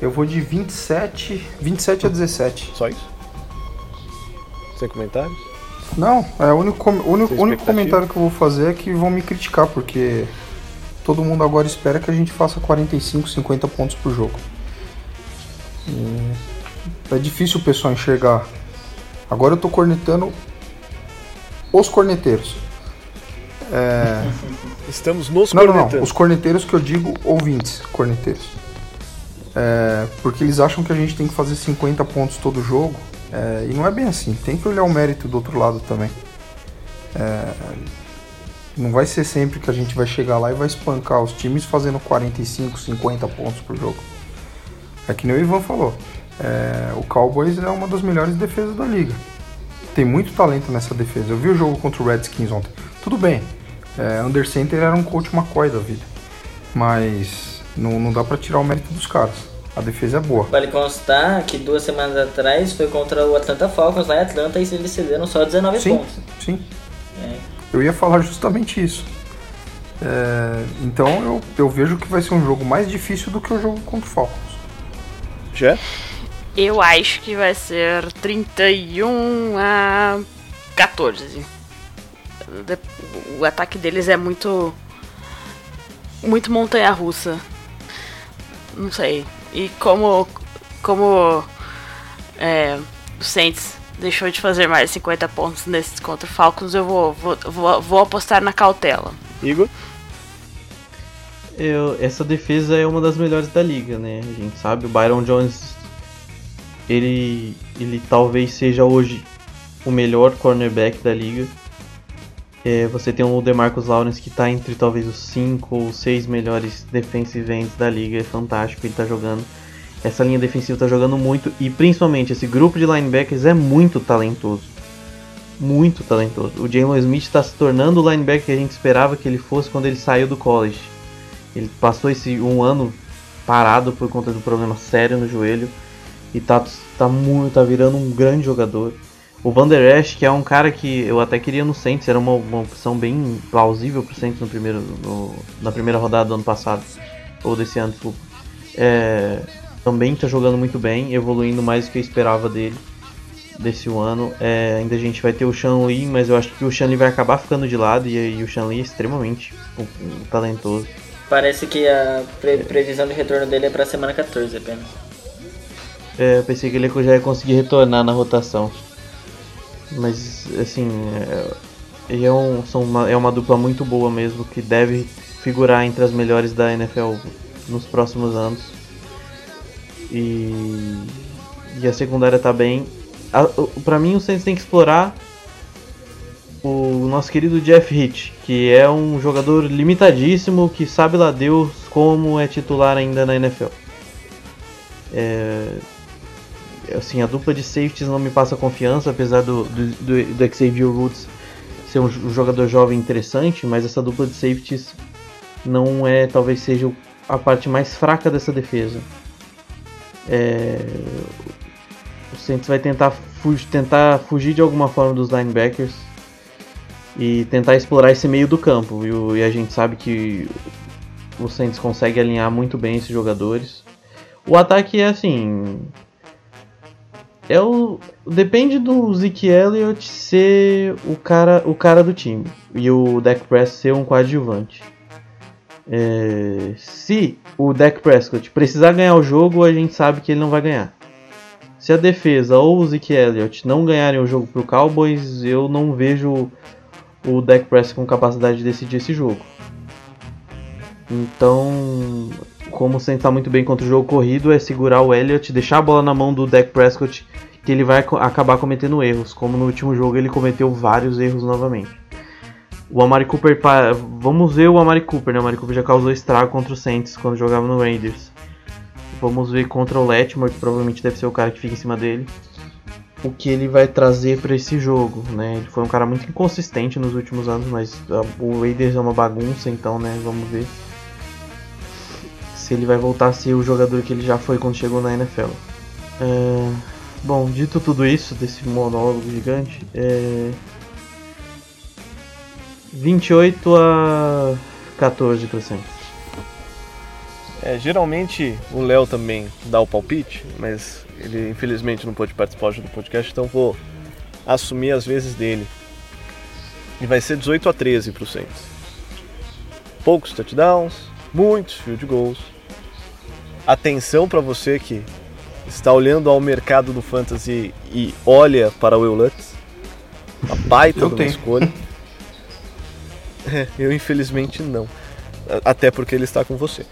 Eu vou de 27. 27 a 17. Só isso? Sem comentários? Não, é o único, com- único, único comentário que eu vou fazer é que vão me criticar, porque todo mundo agora espera que a gente faça 45, 50 pontos por jogo. E é difícil o pessoal enxergar. Agora eu tô cornetando os corneteiros. É, Estamos nos não, não, não. cornetando. Os corneteiros que eu digo ouvintes, corneteiros. É, porque eles acham que a gente tem que fazer 50 pontos todo jogo. é, e não é bem assim. Tem que olhar o mérito do outro lado também. É, não vai ser sempre que a gente vai chegar lá e vai espancar os times fazendo 45, 50 pontos por jogo. É que nem o Ivan falou. é, o Cowboys é uma das melhores defesas da liga. Tem muito talento nessa defesa. Eu vi o jogo contra o Redskins ontem. Tudo bem. É, Under Center era um coach McCoy da vida. Mas não, não dá pra tirar o mérito dos caras. A defesa é boa. Vale constar que duas semanas atrás foi contra o Atlanta Falcons lá em Atlanta e eles cederam só 19 Sim, pontos. sim. É. Eu ia falar justamente isso. É, então eu, eu vejo que vai ser um jogo mais difícil do que o jogo contra o Falcons. Já? Eu acho que vai ser 31 a 14. De- O ataque deles é muito. Muito montanha russa. Não sei. E como, como é, o Saints deixou de fazer mais 50 pontos nesses contra o Falcons, eu vou, vou, vou, vou apostar na cautela. Igor? Eu, essa defesa é uma das melhores da liga, né? A gente sabe, o Byron Jones, ele, ele talvez seja hoje o melhor cornerback da liga. É, você tem o DeMarcus Lawrence que está entre talvez os 5 ou 6 melhores defensive ends da liga, é fantástico, ele está jogando. Essa linha defensiva está jogando muito e principalmente esse grupo de linebackers é muito talentoso. Muito talentoso. O Jalen Smith está se tornando o linebacker que a gente esperava que ele fosse quando ele saiu do college. Ele passou esse um ano parado por conta do problema sério no joelho e tá, tá, muito, tá virando um grande jogador. O Van Der Esch, que é um cara que eu até queria no Saints, era uma, uma opção bem plausível pro Saints no primeiro, no, na primeira rodada do ano passado, ou desse ano, desculpa. É, também tá jogando muito bem, evoluindo mais do que eu esperava dele desse ano. É, ainda a gente vai ter o Shan Lee, mas eu acho que o Shan Lee vai acabar ficando de lado e, e o Shan Lee é extremamente um, um, talentoso. Parece que a pre previsão de retorno dele é pra semana 14 apenas. É, eu pensei que ele já ia conseguir retornar na rotação. Mas, assim, é, é, um, são uma, é uma dupla muito boa mesmo, que deve figurar entre as melhores da NFL nos próximos anos. E, e a secundária tá bem. A, pra mim, o Saints tem que explorar o nosso querido Jeff Hitch, que é um jogador limitadíssimo, que sabe lá Deus como é titular ainda na NFL. É, assim, a dupla de safeties não me passa confiança, apesar do, do, do, do Xavier Woods ser um jogador jovem interessante, mas essa dupla de safeties não é, talvez seja a parte mais fraca dessa defesa. É, o Saints vai tentar, tentar fugir de alguma forma dos linebackers e tentar explorar esse meio do campo. E, e a gente sabe que o Saints consegue alinhar muito bem esses jogadores. O ataque é assim, é o depende do Zeke Elliott ser o cara o cara do time e o Dak Prescott ser um coadjuvante. É, se o Dak Prescott precisar ganhar o jogo, a gente sabe que ele não vai ganhar. Se a defesa ou o Zeke Elliott não ganharem o jogo para o Cowboys, eu não vejo o Dak Prescott com capacidade de decidir esse jogo. Então, como sentar muito bem contra o jogo corrido é segurar o Elliott, deixar a bola na mão do Dak Prescott, que ele vai acabar cometendo erros, como no último jogo ele cometeu vários erros novamente. O Amari Cooper, vamos ver o Amari Cooper, né? O Amari Cooper já causou estrago contra o Saints quando jogava no Raiders. Vamos ver contra o Letmore, que provavelmente deve ser o cara que fica em cima dele, o que ele vai trazer para esse jogo, né? Ele foi um cara muito inconsistente nos últimos anos, mas o Raiders é uma bagunça, então, né? Vamos ver se ele vai voltar a ser o jogador que ele já foi quando chegou na NFL. É... Bom, dito tudo isso, desse monólogo gigante, é... 28 a 14 para É, geralmente o Léo também dá o palpite, mas ele infelizmente não pôde participar hoje do podcast, então vou assumir as vezes dele. E vai ser 18 a 13 para o Saints. Poucos touchdowns, muitos field goals, atenção para você que está olhando ao mercado do fantasy e olha para o Will Lutz. Uma baita Eu de uma escolha. É, eu infelizmente não. A- Até porque ele está com você.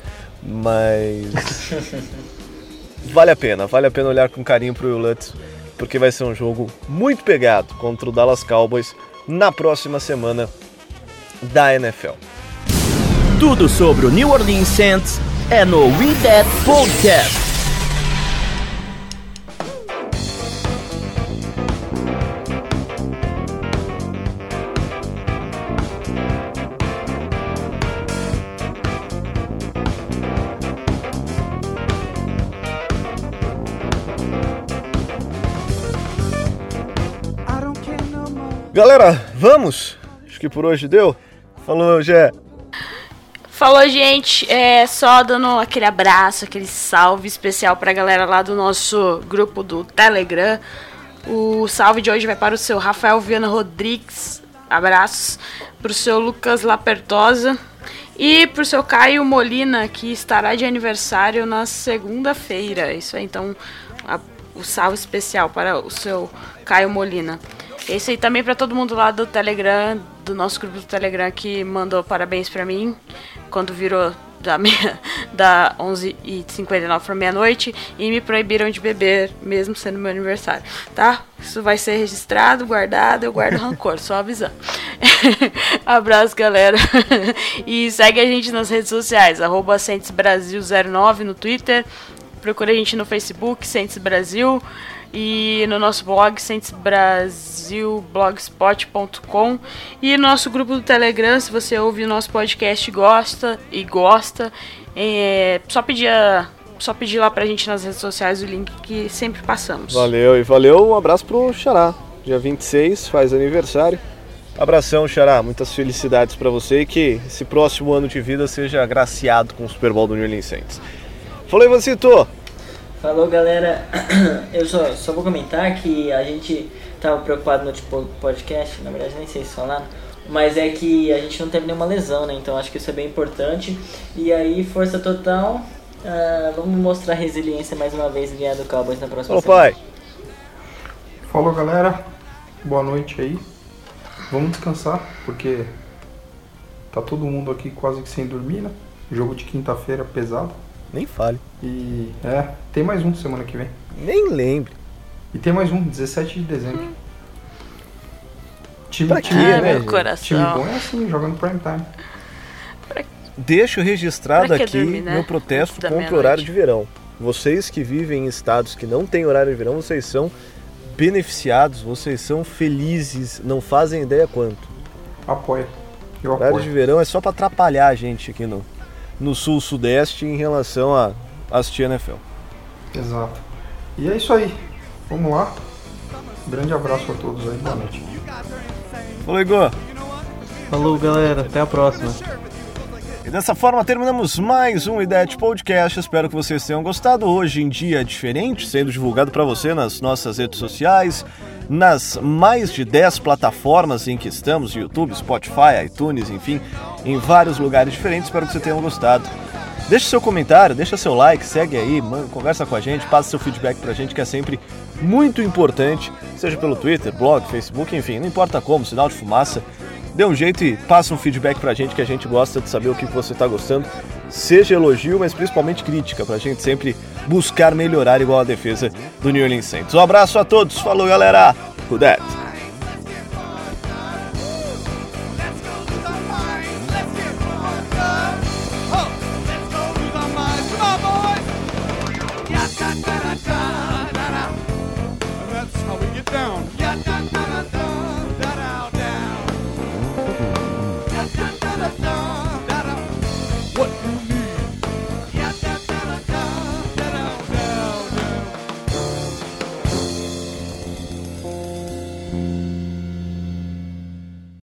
Mas vale a pena, vale a pena olhar com carinho pro Will Lutz, porque vai ser um jogo muito pegado contra o Dallas Cowboys na próxima semana da NFL. Tudo sobre o New Orleans Saints é no We That Podcast. Galera, vamos? Acho que por hoje deu. Falou, Gé. Falou, gente. É só dando aquele abraço, aquele salve especial pra galera lá do nosso grupo do Telegram. O salve de hoje vai para o seu Rafael Viana Rodrigues. Abraços. Pro seu Lucas Lapertosa. E pro seu Caio Molina, que estará de aniversário na segunda-feira. Isso aí, então, a- o salve especial para o seu Caio Molina. Esse aí também para todo mundo lá do Telegram, do nosso grupo do Telegram, que mandou parabéns pra mim quando virou da, meia, da 11h59 para meia-noite e me proibiram de beber, mesmo sendo meu aniversário, tá? Isso vai ser registrado, guardado, eu guardo rancor, só avisando. Abraço, galera. e segue a gente nas redes sociais, arroba Brasil09 no Twitter, procura a gente no Facebook, Centes Brasil, e no nosso blog, centesbrasilblogspot.com e no nosso grupo do Telegram, se você ouve o nosso podcast e gosta e gosta, é só pedir a- só pedir lá pra gente nas redes sociais o link que sempre passamos. Valeu, e valeu, um abraço pro Xará. Dia 26, faz aniversário. Abração, Xará, muitas felicidades pra você e que esse próximo ano de vida seja agraciado com o Super Bowl do New Orleans Saints. Falou, Ivancito! Falou galera, eu só, só vou comentar que a gente tava preocupado no último podcast, na verdade nem sei se falaram, mas é que a gente não teve nenhuma lesão, né? Então acho que isso é bem importante. E aí, força total, ah, vamos mostrar resiliência mais uma vez e ganhar do Cowboys na próxima Falou, pai! Falou galera, boa noite aí. Vamos descansar, porque tá todo mundo aqui quase que sem dormir, né? Jogo de quinta-feira pesado. Nem fale. E é, tem mais um semana que vem. Nem lembre. E tem mais um, 17 de dezembro. Time, Pra quê, time, né, meu coração. time bom é assim, jogando prime time. Deixo registrado aqui dormir, né? meu protesto da contra o horário de verão. Vocês que vivem em estados que não têm horário de verão, vocês são beneficiados, vocês são felizes, não fazem ideia quanto. Apoia. Eu Horário de apoio. verão é só pra atrapalhar a gente aqui no, no sul-sudeste em relação a assistir NFL. Exato. E é isso aí. Vamos lá. Grande abraço a todos aí. Boa noite. Falou, Igor! Falou, galera. Até a próxima. E dessa forma terminamos mais um IDET Podcast. Espero que vocês tenham gostado. Hoje em dia diferente, sendo divulgado para você nas nossas redes sociais, nas mais de 10 plataformas em que estamos, YouTube, Spotify, iTunes, enfim, em vários lugares diferentes. Espero que vocês tenham gostado. Deixe seu comentário, deixa seu like, segue aí, manda, conversa com a gente, passa seu feedback pra gente que é sempre muito importante, seja pelo Twitter, blog, Facebook, enfim, não importa como, sinal de fumaça. Dê um jeito e passa um feedback pra gente que a gente gosta de saber o que você tá gostando. Seja elogio, mas principalmente crítica, pra gente sempre buscar melhorar igual a defesa do New Orleans Saints. Um abraço a todos, falou galera! Who